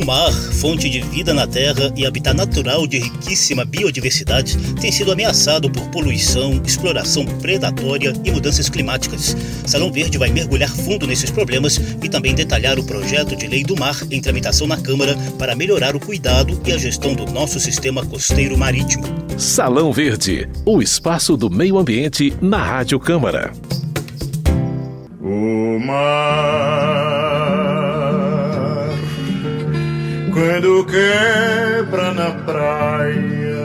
O mar, fonte de vida na Terra e habitat natural de riquíssima biodiversidade, tem sido ameaçado por poluição, exploração predatória e mudanças climáticas. Salão Verde vai mergulhar fundo nesses problemas e também detalhar o projeto de lei do mar em tramitação na Câmara para melhorar o cuidado e a gestão do nosso sistema costeiro marítimo. Salão Verde, o espaço do meio ambiente na Rádio Câmara. O mar quando quebra na praia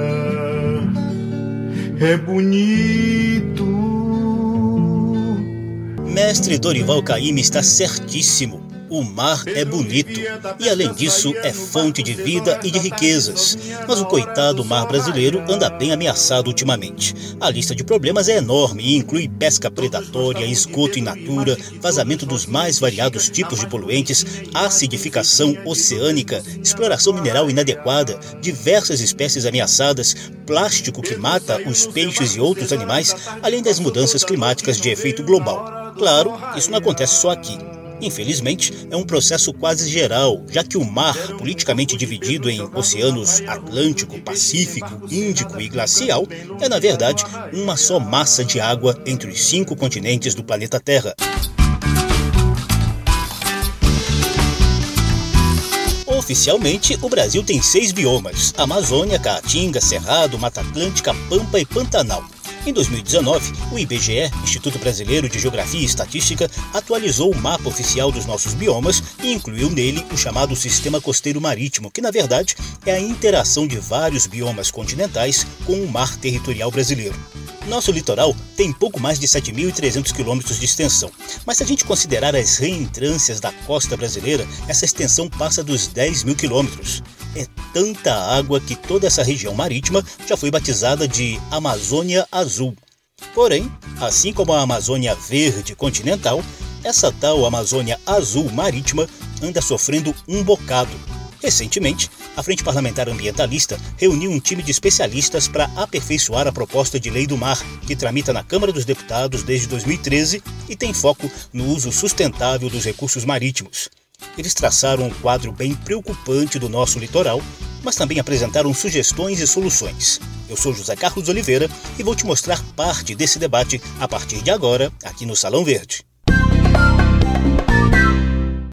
é bonito. Mestre Dorival Caymmi está certíssimo o mar é bonito e, além disso, é fonte de vida e de riquezas. Mas o coitado mar brasileiro anda bem ameaçado ultimamente. A lista de problemas é enorme e inclui pesca predatória, esgoto in natura, vazamento dos mais variados tipos de poluentes, acidificação oceânica, exploração mineral inadequada, diversas espécies ameaçadas, plástico que mata os peixes e outros animais, além das mudanças climáticas de efeito global. Claro, isso não acontece só aqui. Infelizmente, é um processo quase geral, já que o mar, politicamente dividido em oceanos Atlântico, Pacífico, Índico e Glacial, é na verdade uma só massa de água entre os cinco continentes do planeta Terra. Oficialmente, o Brasil tem seis biomas: Amazônia, Caatinga, Cerrado, Mata Atlântica, Pampa e Pantanal. Em 2019, o IBGE, Instituto Brasileiro de Geografia e Estatística, atualizou o mapa oficial dos nossos biomas e incluiu nele o chamado Sistema Costeiro Marítimo, que na verdade é a interação de vários biomas continentais com o mar territorial brasileiro. Nosso litoral tem pouco mais de 7.300 quilômetros de extensão, mas se a gente considerar as reentrâncias da costa brasileira, essa extensão passa dos 10 mil quilômetros. É tanta água que toda essa região marítima já foi batizada de Amazônia Azul. Porém, assim como a Amazônia Verde continental, essa tal Amazônia Azul marítima anda sofrendo um bocado. Recentemente, a Frente Parlamentar Ambientalista reuniu um time de especialistas para aperfeiçoar a proposta de lei do mar, que tramita na Câmara dos Deputados desde 2013 e tem foco no uso sustentável dos recursos marítimos. Eles traçaram um quadro bem preocupante do nosso litoral, mas também apresentaram sugestões e soluções. Eu sou José Carlos Oliveira e vou te mostrar parte desse debate a partir de agora, aqui no Salão Verde.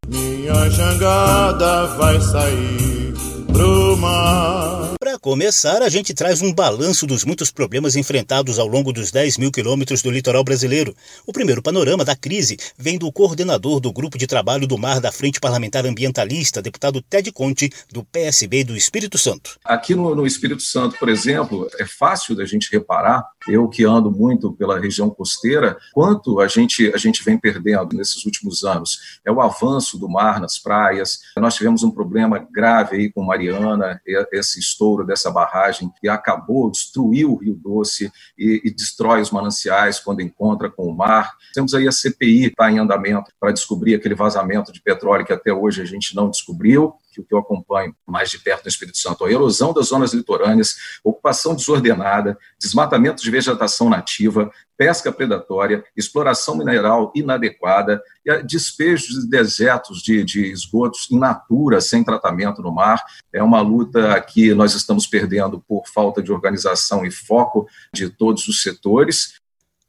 Minha jangada vai sair pro mar. Começar, a gente traz um balanço dos muitos problemas enfrentados ao longo dos 10 mil quilômetros do litoral brasileiro. O primeiro panorama da crise vem do coordenador do Grupo de Trabalho do Mar da Frente Parlamentar Ambientalista, deputado Ted Conte, do PSB do Espírito Santo. Aqui no, no Espírito Santo, por exemplo, é fácil da gente reparar, eu que ando muito pela região costeira, quanto a gente, a gente vem perdendo nesses últimos anos. É o avanço do mar nas praias. Nós tivemos um problema grave aí com Mariana, esse estouro dessa barragem e acabou, destruiu o Rio Doce e, e destrói os mananciais quando encontra com o mar. Temos aí a CPI está em andamento para descobrir aquele vazamento de petróleo que até hoje a gente não descobriu que que eu acompanho mais de perto no Espírito Santo, a erosão das zonas litorâneas, ocupação desordenada, desmatamento de vegetação nativa, pesca predatória, exploração mineral inadequada, e despejo de desertos de, de esgotos in natura, sem tratamento no mar. É uma luta que nós estamos perdendo por falta de organização e foco de todos os setores,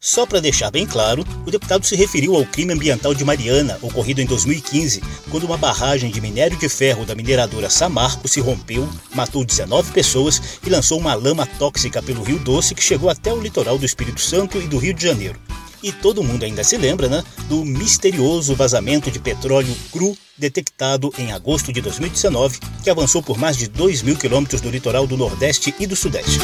só para deixar bem claro, o deputado se referiu ao crime ambiental de Mariana, ocorrido em 2015, quando uma barragem de minério de ferro da mineradora Samarco se rompeu, matou 19 pessoas e lançou uma lama tóxica pelo Rio Doce que chegou até o litoral do Espírito Santo e do Rio de Janeiro. E todo mundo ainda se lembra, né, do misterioso vazamento de petróleo cru detectado em agosto de 2019, que avançou por mais de 2 mil quilômetros do litoral do Nordeste e do Sudeste.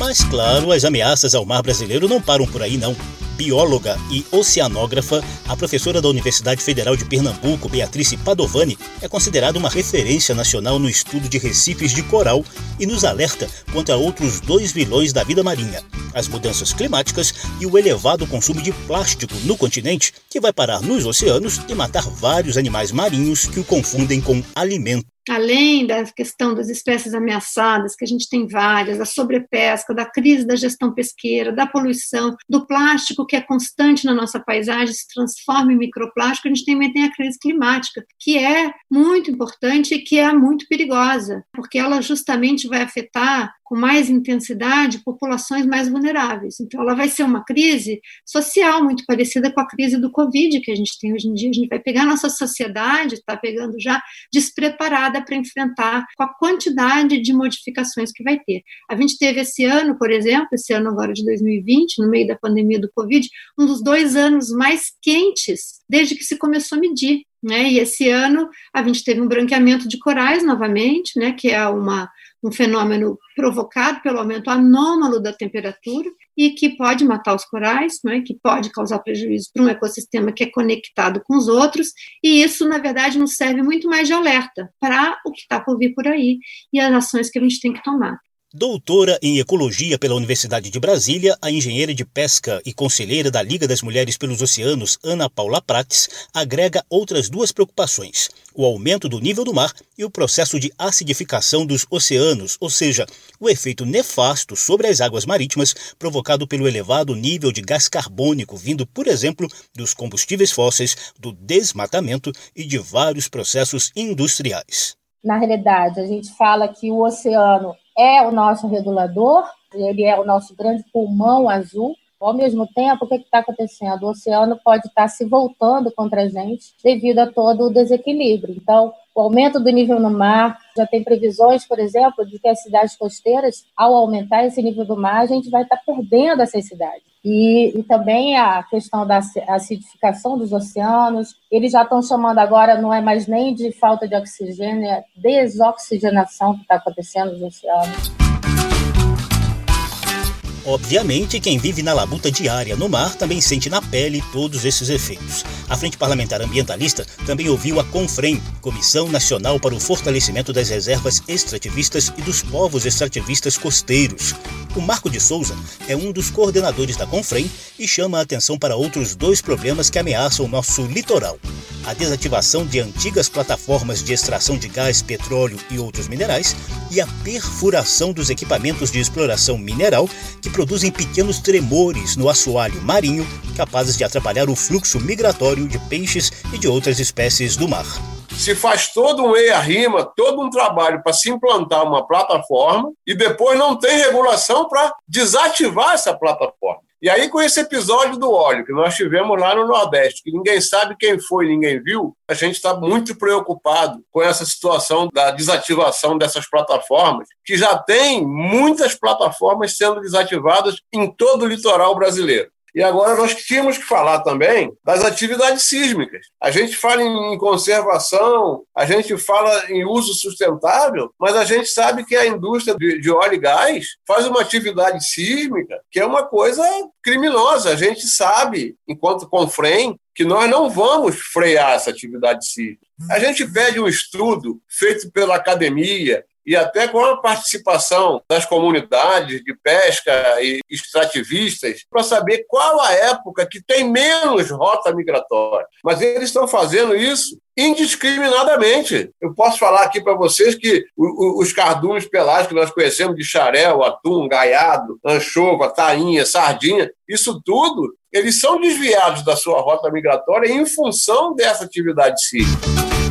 Mas, claro, as ameaças ao mar brasileiro não param por aí, não. Bióloga e oceanógrafa, a professora da Universidade Federal de Pernambuco, Beatrice Padovani, é considerada uma referência nacional no estudo de recifes de coral e nos alerta contra outros dois vilões da vida marinha: as mudanças climáticas e o elevado consumo de plástico no continente, que vai parar nos oceanos e matar vários animais marinhos que o confundem com alimento. Além da questão das espécies ameaçadas, que a gente tem várias, da sobrepesca, da crise da gestão pesqueira, da poluição, do plástico que é constante na nossa paisagem, se transforma em microplástico, a gente também tem a crise climática, que é muito importante e que é muito perigosa, porque ela justamente vai afetar com mais intensidade populações mais vulneráveis. Então, ela vai ser uma crise social muito parecida com a crise do Covid que a gente tem hoje em dia. A gente vai pegar a nossa sociedade, está pegando já despreparada para enfrentar com a quantidade de modificações que vai ter. A gente teve esse ano, por exemplo, esse ano agora de 2020, no meio da pandemia do Covid, um dos dois anos mais quentes desde que se começou a medir. Né? E esse ano a gente teve um branqueamento de corais novamente, né? que é uma um fenômeno provocado pelo aumento anômalo da temperatura e que pode matar os corais, né, que pode causar prejuízo para um ecossistema que é conectado com os outros, e isso, na verdade, nos serve muito mais de alerta para o que está por vir por aí e as ações que a gente tem que tomar. Doutora em Ecologia pela Universidade de Brasília, a engenheira de pesca e conselheira da Liga das Mulheres pelos Oceanos, Ana Paula Prates, agrega outras duas preocupações: o aumento do nível do mar e o processo de acidificação dos oceanos, ou seja, o efeito nefasto sobre as águas marítimas provocado pelo elevado nível de gás carbônico vindo, por exemplo, dos combustíveis fósseis, do desmatamento e de vários processos industriais. Na realidade, a gente fala que o oceano é o nosso regulador, ele é o nosso grande pulmão azul. Ao mesmo tempo, o que está acontecendo? O oceano pode estar tá se voltando contra a gente devido a todo o desequilíbrio. Então, o aumento do nível no mar, já tem previsões, por exemplo, de que as cidades costeiras, ao aumentar esse nível do mar, a gente vai estar perdendo essas cidades. E, e, também a questão da acidificação dos oceanos. Eles já estão chamando agora, não é mais nem de falta de oxigênio, é desoxigenação que está acontecendo nos oceanos. Obviamente, quem vive na labuta diária no mar também sente na pele todos esses efeitos. A Frente Parlamentar Ambientalista também ouviu a CONFREM, Comissão Nacional para o Fortalecimento das Reservas Extrativistas e dos Povos Extrativistas Costeiros. O Marco de Souza é um dos coordenadores da CONFREM e chama a atenção para outros dois problemas que ameaçam o nosso litoral a desativação de antigas plataformas de extração de gás, petróleo e outros minerais e a perfuração dos equipamentos de exploração mineral que produzem pequenos tremores no assoalho marinho capazes de atrapalhar o fluxo migratório de peixes e de outras espécies do mar. Se faz todo um EIA-RIMA, todo um trabalho para se implantar uma plataforma e depois não tem regulação para desativar essa plataforma. E aí, com esse episódio do óleo que nós tivemos lá no Nordeste, que ninguém sabe quem foi, ninguém viu, a gente está muito preocupado com essa situação da desativação dessas plataformas, que já tem muitas plataformas sendo desativadas em todo o litoral brasileiro. E agora nós tínhamos que falar também das atividades sísmicas. A gente fala em conservação, a gente fala em uso sustentável, mas a gente sabe que a indústria de óleo e gás faz uma atividade sísmica que é uma coisa criminosa. A gente sabe, enquanto Confrem, que nós não vamos frear essa atividade sísmica. A gente pede um estudo feito pela academia, e até com a participação das comunidades de pesca e extrativistas para saber qual a época que tem menos rota migratória. Mas eles estão fazendo isso indiscriminadamente. Eu posso falar aqui para vocês que os cardumes pelágicos que nós conhecemos de xarel, atum, gaiado, anchova, tainha, sardinha, isso tudo, eles são desviados da sua rota migratória em função dessa atividade cívica.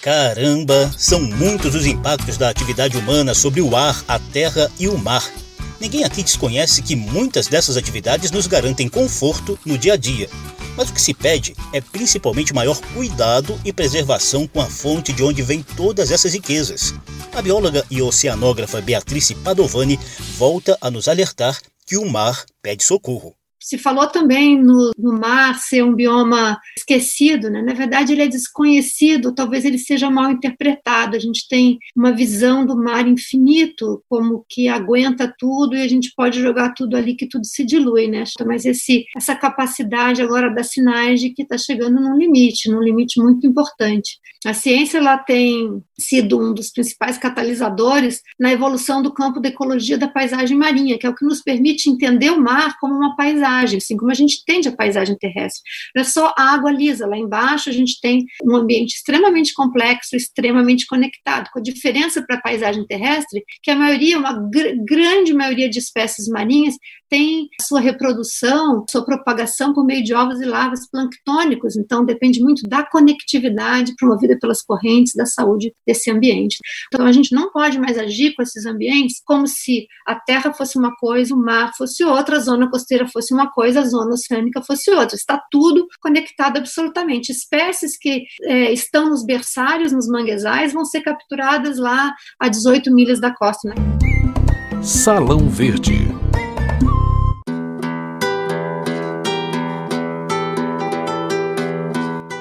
Caramba, são muitos os impactos da atividade humana sobre o ar, a terra e o mar. Ninguém aqui desconhece que muitas dessas atividades nos garantem conforto no dia a dia. Mas o que se pede é principalmente maior cuidado e preservação com a fonte de onde vêm todas essas riquezas. A bióloga e oceanógrafa Beatrice Padovani volta a nos alertar que o mar pede socorro. Se falou também no, no, mar ser um bioma esquecido, né? na verdade ele é desconhecido, talvez ele seja mal interpretado. A gente tem uma visão do mar infinito, como que aguenta tudo e a gente pode jogar tudo ali que tudo se dilui, né? Mas esse, essa capacidade agora da sinais de que está chegando num limite, num limite muito importante. A ciência ela tem sido um dos principais catalisadores na evolução do campo da ecologia da paisagem marinha, que é o que nos permite entender o mar como uma paisagem, assim como a gente entende a paisagem terrestre. Não é só a água lisa, lá embaixo a gente tem um ambiente extremamente complexo, extremamente conectado, com a diferença para a paisagem terrestre, que a maioria, uma gr grande maioria de espécies marinhas tem sua reprodução, sua propagação por meio de ovos e larvas planctônicos, então depende muito da conectividade promovida pelas correntes da saúde desse ambiente. Então a gente não pode mais agir com esses ambientes como se a terra fosse uma coisa, o mar fosse outra, a zona costeira fosse uma coisa, a zona oceânica fosse outra. Está tudo conectado absolutamente. Espécies que é, estão nos berçários, nos manguezais, vão ser capturadas lá a 18 milhas da costa. Né? Salão Verde.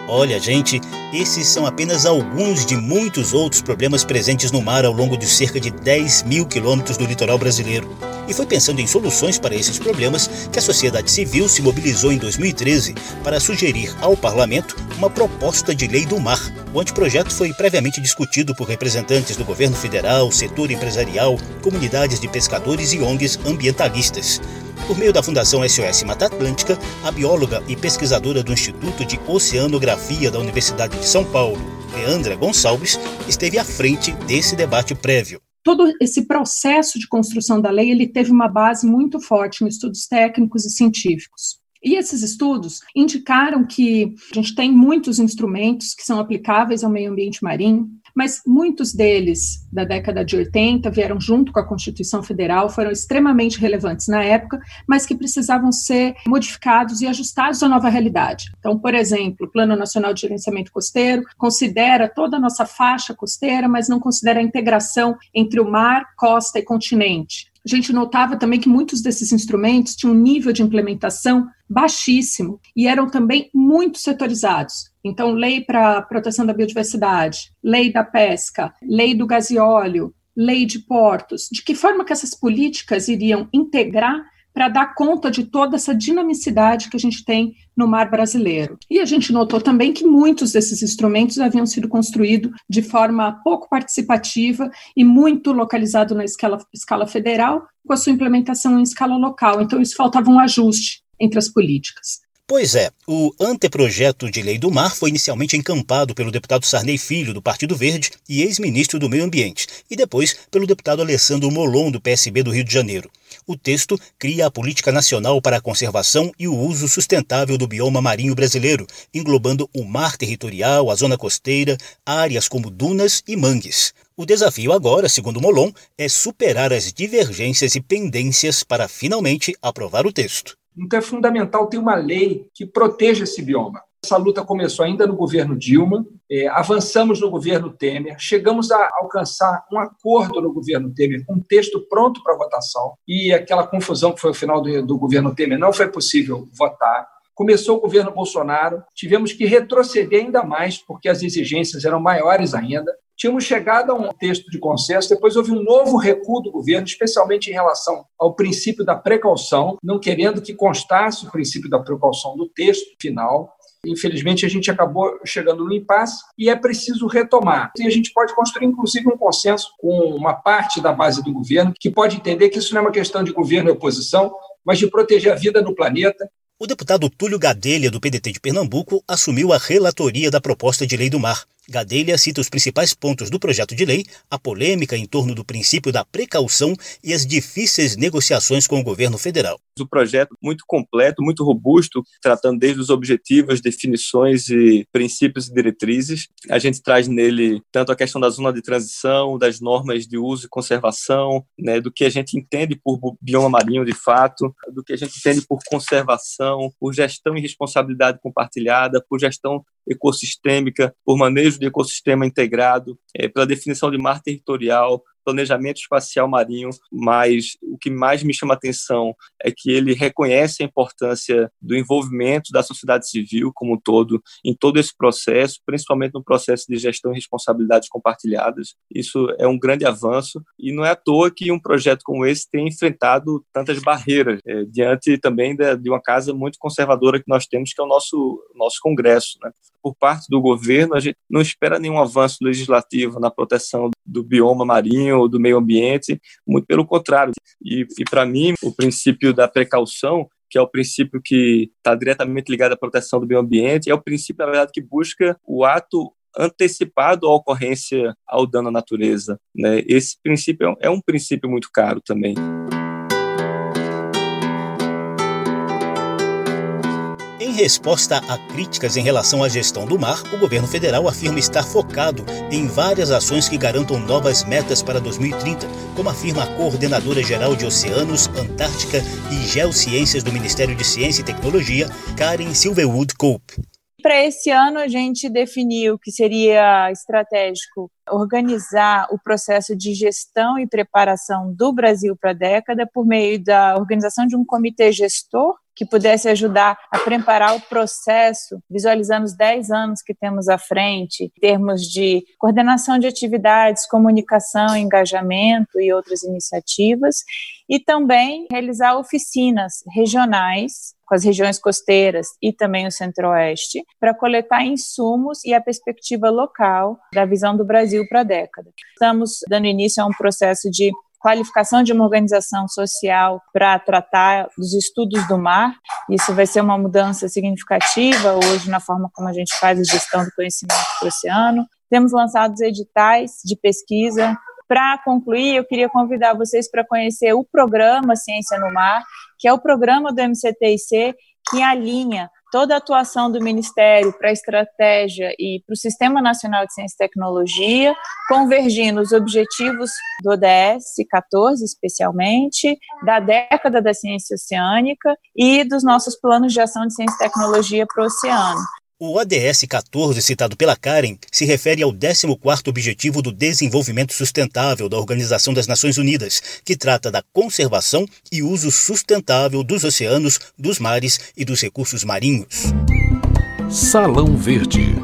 Olha, gente, esses são apenas alguns de muitos outros problemas presentes no mar ao longo de cerca de 10 mil quilômetros do litoral brasileiro. E foi pensando em soluções para esses problemas que a sociedade civil se mobilizou em 2013 para sugerir ao parlamento uma proposta de lei do mar. O anteprojeto foi previamente discutido por representantes do governo federal, setor empresarial, comunidades de pescadores e ONGs ambientalistas. Por meio da Fundação SOS Mata Atlântica, a bióloga e pesquisadora do Instituto de Oceanografia da Universidade de São Paulo, Leandra Gonçalves, esteve à frente desse debate prévio todo esse processo de construção da lei ele teve uma base muito forte em estudos técnicos e científicos. E esses estudos indicaram que a gente tem muitos instrumentos que são aplicáveis ao meio ambiente marinho, mas muitos deles, da década de 80, vieram junto com a Constituição Federal, foram extremamente relevantes na época, mas que precisavam ser modificados e ajustados à nova realidade. Então, por exemplo, o Plano Nacional de Gerenciamento Costeiro considera toda a nossa faixa costeira, mas não considera a integração entre o mar, costa e continente a gente notava também que muitos desses instrumentos tinham um nível de implementação baixíssimo e eram também muito setorizados. Então, lei para proteção da biodiversidade, lei da pesca, lei do gás e óleo, lei de portos. De que forma que essas políticas iriam integrar para dar conta de toda essa dinamicidade que a gente tem no mar brasileiro. E a gente notou também que muitos desses instrumentos haviam sido construídos de forma pouco participativa e muito localizado na escala, escala federal, com a sua implementação em escala local. Então, isso faltava um ajuste entre as políticas. Pois é, o anteprojeto de lei do mar foi inicialmente encampado pelo deputado Sarney Filho, do Partido Verde, e ex-ministro do Meio Ambiente, e depois pelo deputado Alessandro Molon, do PSB do Rio de Janeiro. O texto cria a Política Nacional para a Conservação e o Uso Sustentável do Bioma Marinho Brasileiro, englobando o mar territorial, a zona costeira, áreas como dunas e mangues. O desafio agora, segundo Molon, é superar as divergências e pendências para finalmente aprovar o texto. Então é fundamental ter uma lei que proteja esse bioma. Essa luta começou ainda no governo Dilma, é, avançamos no governo Temer, chegamos a alcançar um acordo no governo Temer, um texto pronto para votação, e aquela confusão que foi o final do, do governo Temer não foi possível votar. Começou o governo Bolsonaro, tivemos que retroceder ainda mais, porque as exigências eram maiores ainda. Tínhamos chegado a um texto de consenso, depois houve um novo recuo do governo, especialmente em relação ao princípio da precaução, não querendo que constasse o princípio da precaução do texto final. Infelizmente, a gente acabou chegando no impasse e é preciso retomar. E a gente pode construir, inclusive, um consenso com uma parte da base do governo que pode entender que isso não é uma questão de governo e oposição, mas de proteger a vida no planeta o deputado Túlio Gadelha, do PDT de Pernambuco, assumiu a relatoria da proposta de lei do mar. Gadelha cita os principais pontos do projeto de lei, a polêmica em torno do princípio da precaução e as difíceis negociações com o governo federal. O projeto muito completo, muito robusto, tratando desde os objetivos, definições e princípios e diretrizes. A gente traz nele tanto a questão da zona de transição, das normas de uso e conservação, né, do que a gente entende por bioma marinho de fato, do que a gente entende por conservação, por gestão e responsabilidade compartilhada, por gestão ecossistêmica, por manejo de ecossistema integrado, é, pela definição de mar territorial, planejamento espacial marinho, mas o que mais me chama a atenção é que ele reconhece a importância do envolvimento da sociedade civil como um todo em todo esse processo, principalmente no processo de gestão e responsabilidades compartilhadas. Isso é um grande avanço e não é à toa que um projeto como esse tem enfrentado tantas barreiras é, diante também de, de, uma casa muito conservadora que nós temos, que é o nosso nosso Congresso, né? por parte do governo, a gente não espera nenhum avanço legislativo na proteção do bioma marinho ou do meio ambiente, muito pelo contrário. E, e para mim, o princípio da precaução que é o princípio que está diretamente ligado à proteção do meio ambiente, é o princípio, na verdade, que busca o ato antecipado à ocorrência ao dano à natureza. Né? Esse princípio é um princípio muito caro também. Resposta a críticas em relação à gestão do mar, o governo federal afirma estar focado em várias ações que garantam novas metas para 2030, como afirma a coordenadora geral de Oceanos, Antártica e Geociências do Ministério de Ciência e Tecnologia, Karen Silverwood Cope. Para esse ano, a gente definiu que seria estratégico organizar o processo de gestão e preparação do Brasil para a década por meio da organização de um comitê gestor que pudesse ajudar a preparar o processo, visualizando os 10 anos que temos à frente, em termos de coordenação de atividades, comunicação, engajamento e outras iniciativas, e também realizar oficinas regionais com as regiões costeiras e também o centro-oeste, para coletar insumos e a perspectiva local da visão do Brasil para a década. Estamos dando início a um processo de qualificação de uma organização social para tratar dos estudos do mar. Isso vai ser uma mudança significativa hoje na forma como a gente faz a gestão do conhecimento do oceano. Temos lançado editais de pesquisa. Para concluir, eu queria convidar vocês para conhecer o programa Ciência no Mar, que é o programa do MCTIC que alinha toda a atuação do Ministério para a estratégia e para o Sistema Nacional de Ciência e Tecnologia, convergindo os objetivos do ODS 14, especialmente, da década da ciência oceânica e dos nossos planos de ação de ciência e tecnologia para o oceano. O ODS 14, citado pela Karen, se refere ao 14º Objetivo do Desenvolvimento Sustentável da Organização das Nações Unidas, que trata da conservação e uso sustentável dos oceanos, dos mares e dos recursos marinhos. Salão Verde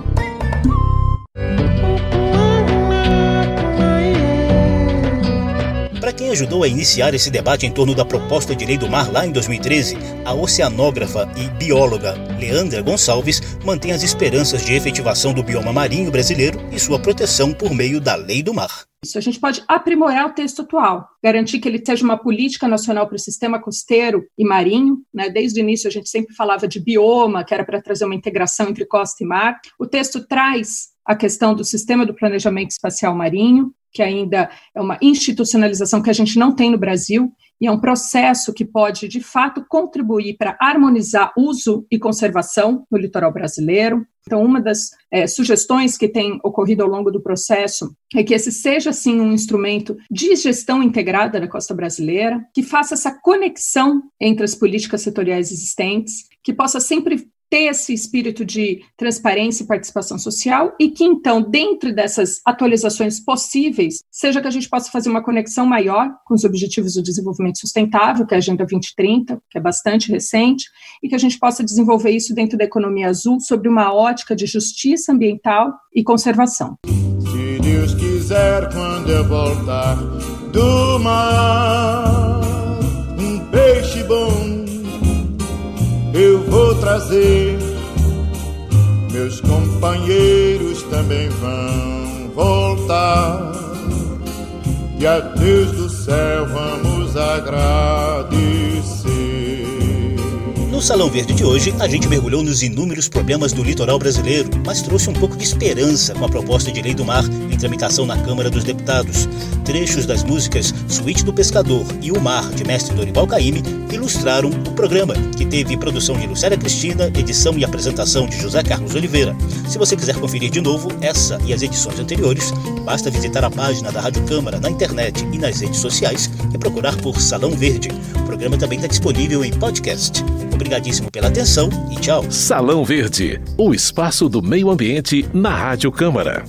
ajudou a iniciar esse debate em torno da proposta de lei do mar lá em 2013, a oceanógrafa e bióloga Leandra Gonçalves mantém as esperanças de efetivação do bioma marinho brasileiro e sua proteção por meio da lei do mar. Isso, a gente pode aprimorar o texto atual, garantir que ele seja uma política nacional para o sistema costeiro e marinho. Né? Desde o início, a gente sempre falava de bioma, que era para trazer uma integração entre costa e mar. O texto traz a questão do sistema do planejamento espacial marinho, que ainda é uma institucionalização que a gente não tem no Brasil, e é um processo que pode, de fato, contribuir para harmonizar uso e conservação no litoral brasileiro. Então, uma das é, sugestões que tem ocorrido ao longo do processo é que esse seja, sim, um instrumento de gestão integrada da costa brasileira, que faça essa conexão entre as políticas setoriais existentes, que possa sempre ter esse espírito de transparência e participação social e que, então, dentro dessas atualizações possíveis, seja que a gente possa fazer uma conexão maior com os Objetivos do Desenvolvimento Sustentável, que é a Agenda 2030, que é bastante recente, e que a gente possa desenvolver isso dentro da economia azul sobre uma ótica de justiça ambiental e conservação. Se Deus quiser, quando eu voltar do mar, um peixe bom eu vou trazer. Meus companheiros também vão voltar. E a Deus do céu vamos agradecer. Salão Verde de hoje, a gente mergulhou nos inúmeros problemas do litoral brasileiro, mas trouxe um pouco de esperança com a proposta de lei do mar em tramitação na Câmara dos Deputados. Trechos das músicas Suíte do Pescador e O Mar, de mestre Dorival Caymmi, ilustraram o programa, que teve produção de Lucélia Cristina, edição e apresentação de José Carlos Oliveira. Se você quiser conferir de novo essa e as edições anteriores, basta visitar a página da Rádio Câmara na internet e nas redes sociais e procurar por Salão Verde. O programa também está disponível em podcast. Obrigadíssimo pela atenção e tchau. Salão Verde, o espaço do meio ambiente na Rádio Câmara.